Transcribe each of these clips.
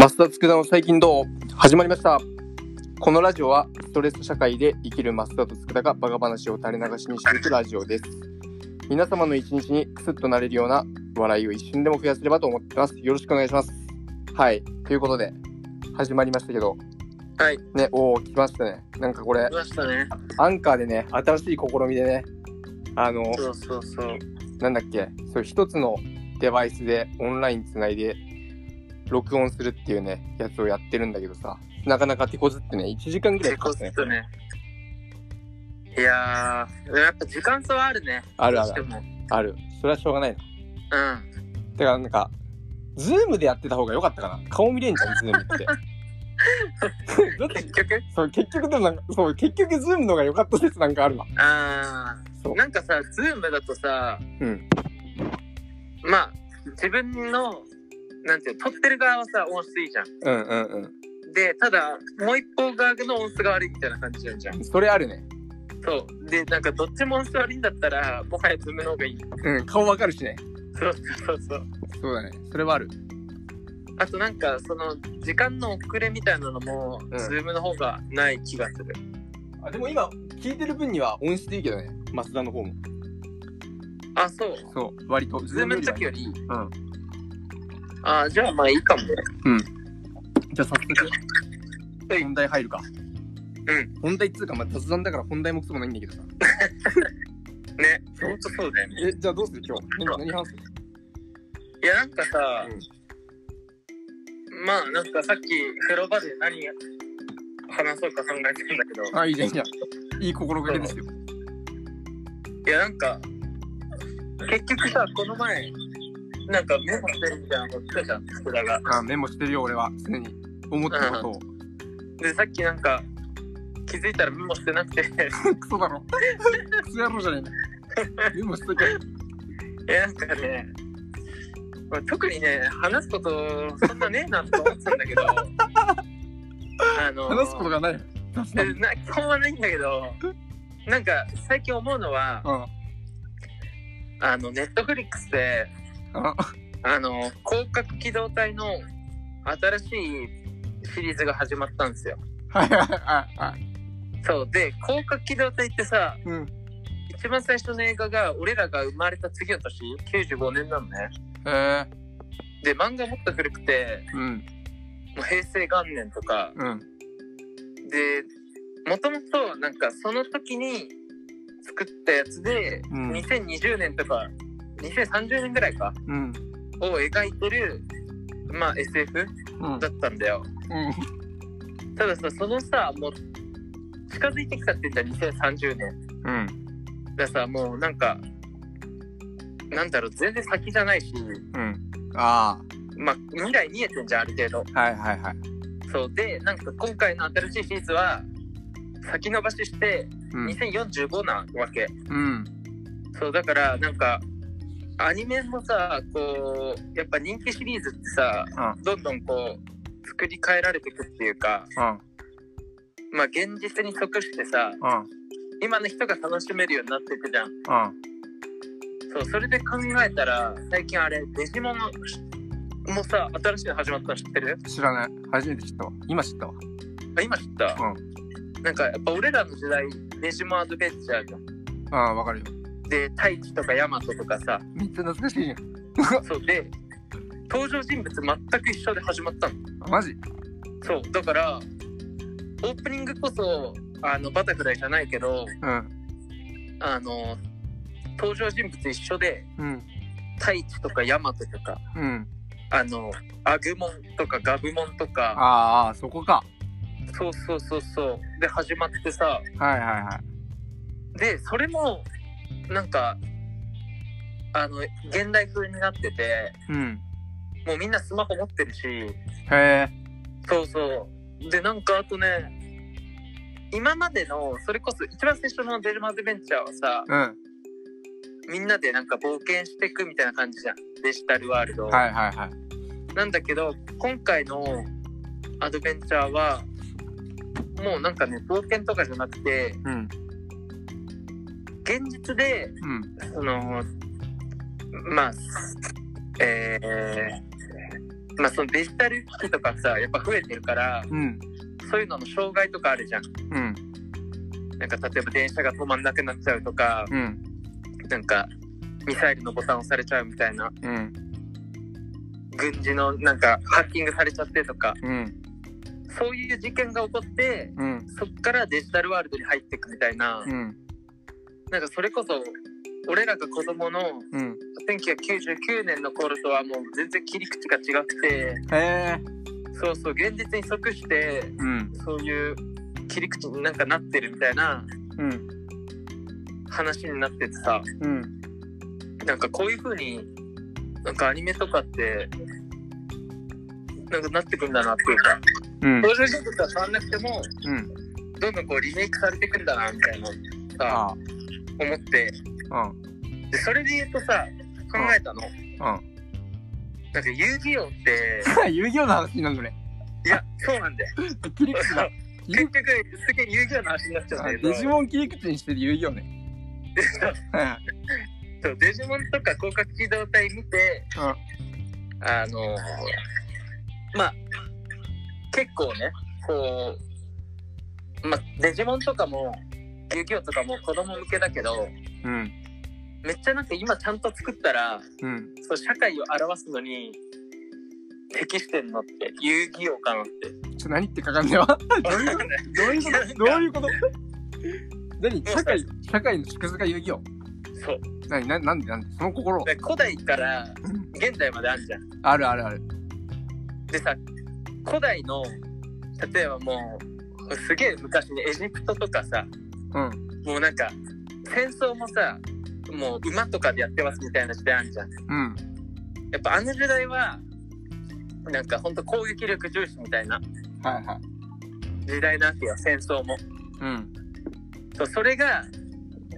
増田佃の最近どう？始まりました。このラジオはストレス社会で生きる増田と佃がバカ話を垂れ流しにしていくラジオです。皆様の一日にクスッとなれるような笑いを一瞬でも増やせればと思ってます。よろしくお願いします。はい。ということで、始まりましたけど、はい。ね、おー、来ましたね。なんかこれ来、ましたね。アンカーでね、新しい試みでね、あの、そうそうそう。なんだっけ、そう一つのデバイスでオンラインつないで録音するっていうね、やつをやってるんだけどさ、なかなか手こずってね、1時間ぐらいかかったね。っとね。いやー、やっぱ時間差はあるね。あるある。ある。それはしょうがないな。うん。だからなんか、ズームでやってた方が良かったかな。顔見れんじゃん、ズームって。だって、結局？そう、結局でもなんか、そう、結局ズームの方が良かった説なんかあるわ。あそうー、。なんかさ、ズームだとさ、うん。まあ、自分の、なんていうの、撮ってる側はさ、音質いいじゃん。うんうんうで、ただ、もう一方側の音質が悪いみたいな感じなんじゃん。ん。それあるね。そう。で、なんかどっちも音質悪いんだったら、もはやズームの方がいい。うん、顔わかるしね。そうそうそう。そうだね。それはある。あとなんか、その、時間の遅れみたいなのも、うんズームの方がない気がする。あ、でも今、聞いてる分には音質いいけどね。増田の方も。あ、そう。そう、割と。ズームの時よりり、はね。あ、じゃあまあいいかもね。うん。うん。じゃあ早速、はい本題入るか。うん。本題っつうか、まあ雑談だから本題もクソもないんだけどさ。ね、ほんとそうだよね。え、じゃあどうする？今日。何何話す？いや、なんかさ、うんまあなんかさっき風呂場で何話そうか考えてたんだけど、あ、いいじゃん、いいじゃん。いい心がけですよ。いやなんか、結局さ、この前、なんかメモしてるじゃん、福田が。あ、メモしてるよ、俺は。常に。思ったことを。で、さっきなんか、気づいたらメモしてなくて、い クソだろ。クソ野郎じゃねえんだ。メモしとけ。やなんかね、まあ、特にね、話すことそんなねえなと思ってたんだけど、あの話すことがない。な基本はないんだけど、なんか最近思うのは、うん。あの、ネットフリックスで、あ、あの、広角機動隊の新しいシリーズが始まったんですよ。はいはいはいはい。そう。で、広角機動隊ってさ、うん。一番最初の映画が、俺らが生まれた次の年、95年なのね。へえ。で、漫画もっと古くて、うん。もう平成元年とか、うん。で、もともとなんかその時に作ったやつで、うん2020年とか、2030年ぐらいか、うん。を描いてる、まあ SF うん。だったんだよ。うん。たださ、そのさ、もう、近づいてきたって言ったら2030年。うん。だからさ、もうなんか、なんだろう、全然先じゃないし、うん。あまあ、未来見えてんじゃん、ある程度。あ。はいはいはい。そう。で、なんか今回の新しいシリーズは、先延ばしして、うん。2045なわけ。うん。そう、だから、なんか、アニメもさ、こう、やっぱ人気シリーズってさ、どんどんこう、作り変えられていくっていうか、うん。まあ現実に即してさ、うん。今の人が楽しめるようになっていくじゃん。うん。そう、それで考えたら、最近あれ、デジモンもさ、新しいの始まったの知ってる？知らない。初めて知ったわ。今知ったわ。あ、今知った、うなんか、やっぱ俺らの時代、デジモンアドベンチャーじゃん。ああ、わかるよ。で、太一とかヤマトとかさ、めっちゃ懐かしいじゃん。そうで、登場人物全く一緒で始まったの。あマジ？そう、だから、オープニングこそ、あの、バタフライじゃないけど、うん。あの、登場人物一緒で、うん。太一とかヤマトとか、うん。あの、アグモンとかガブモンとか、ああ、そこか。そうそうそうそう。で、始まってさ、はいはいはい。で、それも、なんか、あの、現代風になってて、うん。もうみんなスマホ持ってるし、へえ。そうそう。で、なんかあとね、今までの、それこそ一番最初のデルマアドベンチャーはさ、うん。みんなでなんか冒険していくみたいな感じじゃん。デジタルワールド。はいはいはい。なんだけど、今回のアドベンチャーは、もうなんかね、冒険とかじゃなくて、うん。現実で、うん。その、まあ、えー、まあそのデジタル機器とかさ、やっぱ増えてるから、うん。そういうのの障害とかあるじゃん。うん。なんか例えば電車が止まんなくなっちゃうとか、うん。なんかミサイルのボタン押されちゃうみたいな、うん。軍事のなんかハッキングされちゃってとか、うん。そういう事件が起こって、うん。そっからデジタルワールドに入っていくみたいな、うん。なんかそれこそ、俺らが子供のうん。1999年の頃とはもう全然切り口が違くて。そうそう、現実に即して、うん。そういう切り口になんかなってるみたいなうん。話になっててさ、うん。なんかこういう風に、なんかアニメとかって、なんかなってくんだなっていうか、うん。登場人物は変わんなくても、うん。どんどんこうリメイクされていくんだな、みたいなさ、あ思って、あ。で、それで言うとさ、考えたの。うん。なんか遊戯王って、うん。遊戯王の話になるのね。いや、そうなんだよ。結局、すげえ遊戯王の話になっちゃうんだけど、デジモン切り口にしてる遊戯王ね。そうデジモンとか広角機動隊見て、うん。あのーまあ、結構ね、こう、まあ、デジモンとかも、遊戯王とかも子供向けだけど、うん。めっちゃなんか今ちゃんと作ったら、うん。そう社会を表すのに適してんのって、遊戯王かなって。ちょ、何言ってかかんねえわ。どういうこと？どういうこと？どういうこと？何？社会、社会の縮図が遊戯王？そう。何？ななんでなんでその心で古代からうん現代まであるじゃん。あるあるある。でさ、古代の、例えばもう、すげえ昔にエジプトとかさ、うん。もうなんか、戦争もさ、もう馬とかでやってますみたいな時代あるじゃん。うん。やっぱあの時代は、なんかほんと攻撃力重視みたいなはいはい。時代なわけよ、戦争も。うん。そうそれが、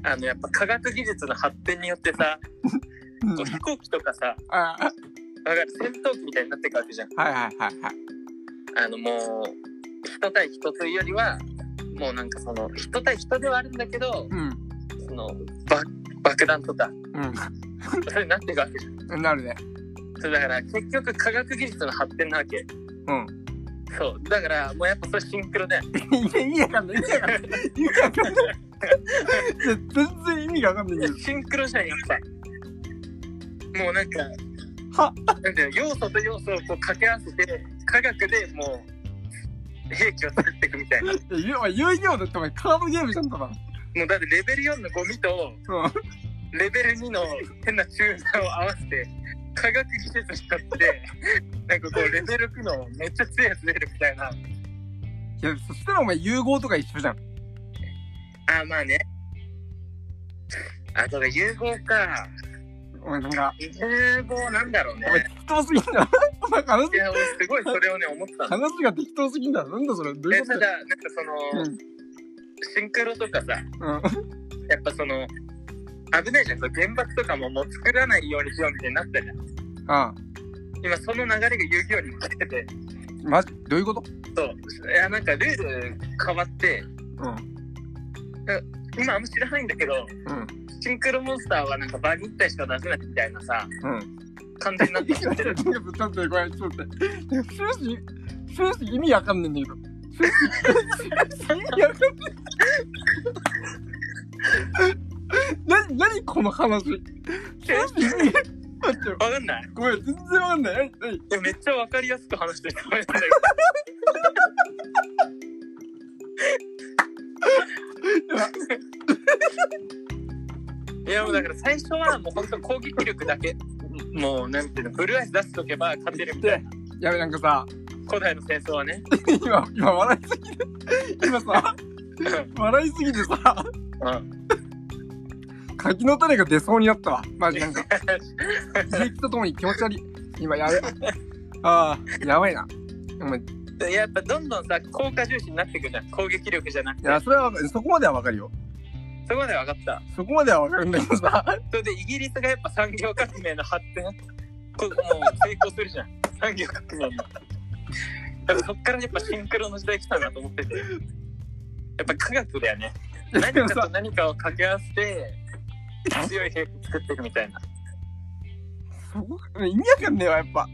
あの、やっぱ科学技術の発展によってさ、こう飛行機とかさ、あわかる戦闘機みたいになってくわけじゃん。はいはいはいはい。あのもう、人対人というよりは、もうなんかその、人対人ではあるんだけど、うん。その、ば爆弾とか、うそれになっていくわけじゃん。ん。なるね。そうだから結局科学技術の発展なわけ。うん。そう。だからもうやっぱそれシンクロだよ。いや、意味わかんない。意味わかんない。意味わかんない。全然意味がわかんないけど。シンクロじゃん、やっぱ。もうなんか、はなんて要素と要素をこう掛け合わせて、科学でもう、兵器を作っていくみたいな。もいや、遊戯王だってお前カードゲームじゃん、ただ。うだってレベル4のゴミと、うん。レベル2の変なチューナーを合わせて、科学技術使って、なんかこうレベル9のめっちゃ強いやつ出るみたいな。いや、そしたらお前融合とか一緒じゃん。あ、まあね。あ、だから融合か。お前なんか、融合なんだろうねお。前適当すぎんだろ。お前話い、や、俺すごいそれをね、思ったの。話が適当すぎんだろ。なんだそれ。どういうこただ、なんかその、うん。シンクロとかさ、うん。やっぱその、危ないじゃん。その原爆とかももう作らないようにしようみたいになったじゃん。あ今その流れが遊戯王にも来てて、あ。マジどういうこと？そう。いや、なんかルール変わって、うん。今あんま知らないんだけど、うん。シンクロモンスターはなんか場に1体しか出せないみたいなさ、うん。感じになってきてる。ちょっ意味わかんねえんだけど。意味わかんねえ。なに、なにこの話。終始意味。わかんないごめん、全然わかんない。はい、はい。いや、めっちゃわかりやすく話してる。ごめんなさいや、もうだから最初はもう本当攻撃力だけ。もう、なんていうの、ブルーアイス出しとけば勝てるみたいな。やべ、なんかさ、古代の戦争はね。今、今笑いすぎて、今さ、笑いすぎてさ、うん。柿の種が出そうになったわ。マジなんか、刺激とともに気持ち悪い。今、やべ。ああ、やばいな。お前いやっぱどんどんさ、効果重視になってくじゃん。攻撃力じゃなくて。や、それは。そこまではわかるよ。そこまで分かった。そこまではわかるんだけどさ、それでイギリスがやっぱ産業革命の発展、こもう成功するじゃん。産業革命の。だからそっからやっぱシンクロの時代来たなと思ってて。やっぱ科学だよね。何かと何かを掛け合わせて、強い兵器作っていくみたいな。そこ意味わかんねえわやっぱ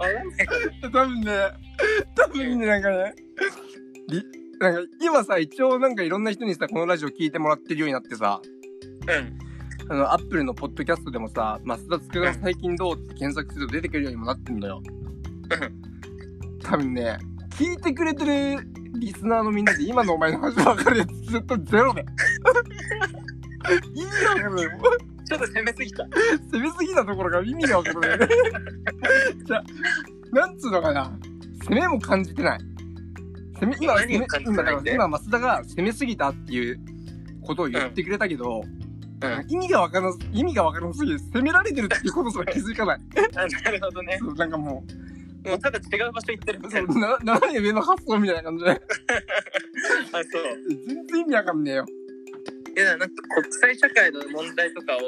あなんでか多分ね多分ねなんかねりなんか今さ一応なんかいろんな人にさこのラジオ聞いてもらってるようになってさうん。あのアップルのポッドキャストでもさ「増田つくが最近どう?」って検索すると出てくるようにもなってんだよ。多分ね聞いてくれてるリスナーのみんなで今のお前の話分かるやつずっとゼロで意味が分かるねちょっと攻めすぎた。攻めすぎたところが意味が分かるねじゃあなんつうのかな。攻めも感じてない攻め今何を感じて今ないんで今増田が攻めすぎたっていうことを言ってくれたけど、うん。意味が分からん意味が分からんすぎて攻められてるっていうことすら気づかない。あなるほどね。そうなんかももうただ違う場所行ってる。うみたいな斜め上の発想みたいな感じで。あそう。全然意味わかんねえよ。いやなんか国際社会の問題とかを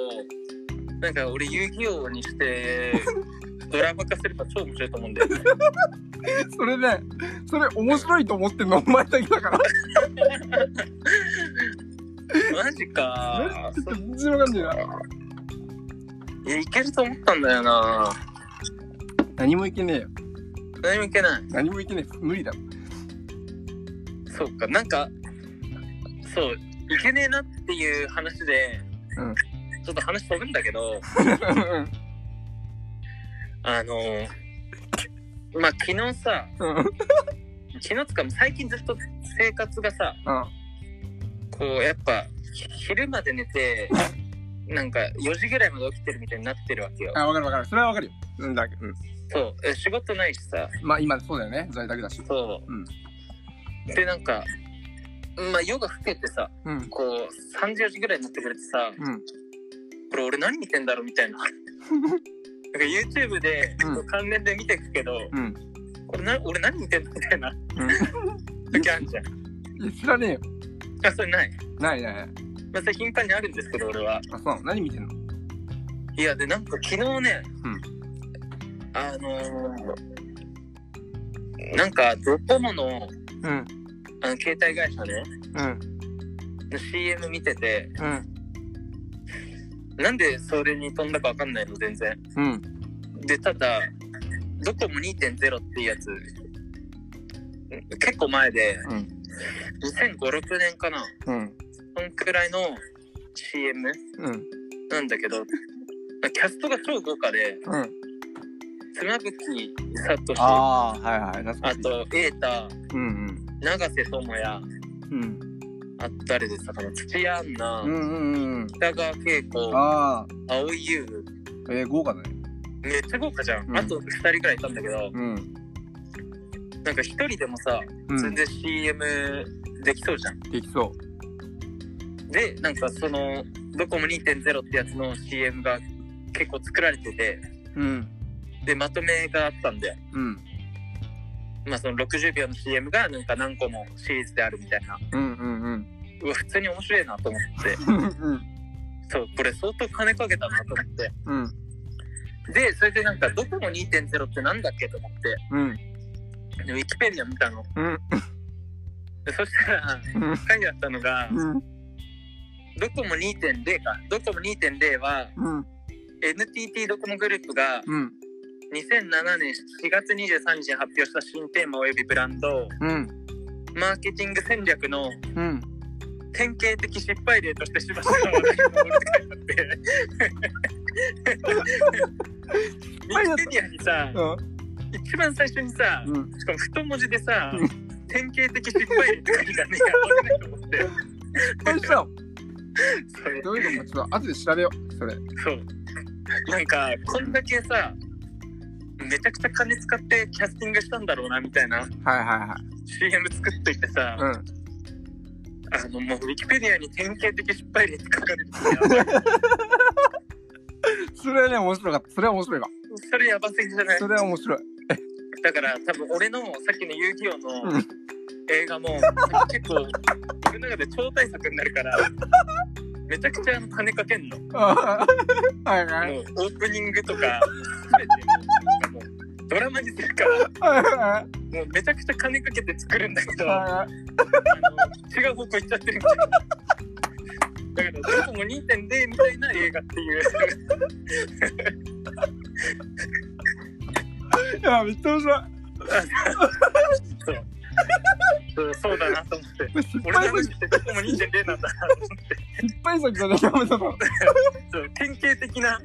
なんか俺遊戯王にして ドラマ化すれば超面白いと思うんだよね。それねそれ面白いと思ってんのお前だけだから。マジか。そ全然わかんねえな。いやいけると思ったんだよな。何もいけねえよ。何もいけない。何もいけねえ。無理だ。そうかなんかそういけねえなっていう話で、うん。ちょっと話飛ぶんだけど あのまあ昨日さうん。うん昨日つかもう最近ずっと生活がさこうやっぱひ昼まで寝てなんか4時ぐらいまで起きてるみたいになってるわけよ。あ分かる分かる。それは分かるよ。うんだけうん。そう。え仕事ないしさ。まあ今そうだよね。在宅だし。そう、うん。でなんかまあ夜が更けてさうん。こう3時4時ぐらいになってくれてさうん。これ俺何見てんだろうみたいな YouTube で関連で見てくけど、うん。これな俺何見てんのみたいな。うん。時あんじゃん。知らねえよ。あそれない。ないない。まあそれ頻繁にあるんですけど俺は。あそう何見てんの？いやでなんか昨日ね、うん。あのーなんかドコモのうん。あの携帯会社ねうん。の CM 見ててうんなんでそれに飛んだかわかんないの全然。うん。でただドコモ2.0っていうやつ。結構前でうん。2005,6年かな。うん。そんくらいの CM うん。なんだけどキャストが超豪華でうん。妻夫木聡あああはいはい。懐かしい。と瑛太うん。永瀬智也うんうんあと誰でしたかな土屋アンナ、うんうんうん。北川景子ああ。蒼井優。えー、豪華だね。めっちゃ豪華じゃん、うん。あと2人ぐらいいたんだけどうん。なんか1人でもさうん。全然 CM できそうじゃん、できそでなんかそのドコモ2.0ってやつの CM が結構作られててううん。でまとめがあったんでうんまあその60秒の CM がなんか何個もシリーズであるみたいな。うんうんうん。うわ普通に面白いなと思って。うんそうこれ相当金かけたなと思って。うん。でそれでなんかドコモ2.0ってなんだっけと思って。うん。でウィキペディア見たの。うん。でそしたらうん。書いてあったのがうん。ドコモ2.0か。ドコモ2.0はうん。NTT ドコモグループがうん2007年4月23日に発表した新テーマ及びブランド。うん。マーケティング戦略のうん。典型的失敗例としてしばしば話題に上って書いて。あってウィキペディアにさ一番最初にさうん。しかも太文字でさうん。典型的失敗例って書いてあるねいと思って失敗したどういうちょっと後で調べよう。それ。そう。なんかこんだけさめちゃくちゃ金使ってキャスティングしたんだろうなみたいなはいはいはい。CM 作っといてさ、うん。あのもうウィキペディアに典型的失敗例って書かれる それはね面白かった。それは面白いわそれやばすぎじゃない？それは面白い。だから多分俺のさっきの遊戯王のうん。映画も結構俺の中で超大作になるからめちゃくちゃ金かけんの。はいはい。オープニングとか全て。もうなんかもうドラマにするからもうめちゃくちゃ金かけて作るんだけど、あはの違う方向行っちゃってるみたいな。だから、どこも2.0みたいな映画っていう。いや、めっちゃ面白い。そう。そうだなと思って。失俺の話ってどこも2.0なんだなと思って。失敗作だね、山本さん。そう典型的な、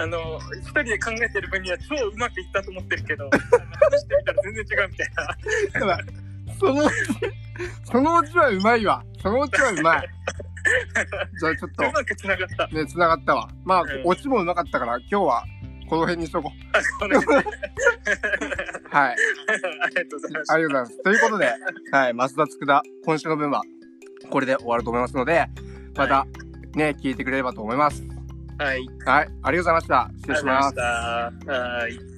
あの、一人で考えてる分には超うまくいったと思ってるけど、話してみたら全然違うみたいな。そのうち、そのうちはうまいわ。そのうちはうまい。じゃあちょっと、うまく繋がった。ね、繋がったわ。まあ、うんオチもうまかったから、今日はこの辺にしとこう。はい。ありがとうございます。ありがとうございます。ということで、はい、増田佃、今週の分は、これで終わると思いますので、また、ね、聞いてくれればと思います。はい。はい、ありがとうございました。失礼します。ありがとうございました。はい。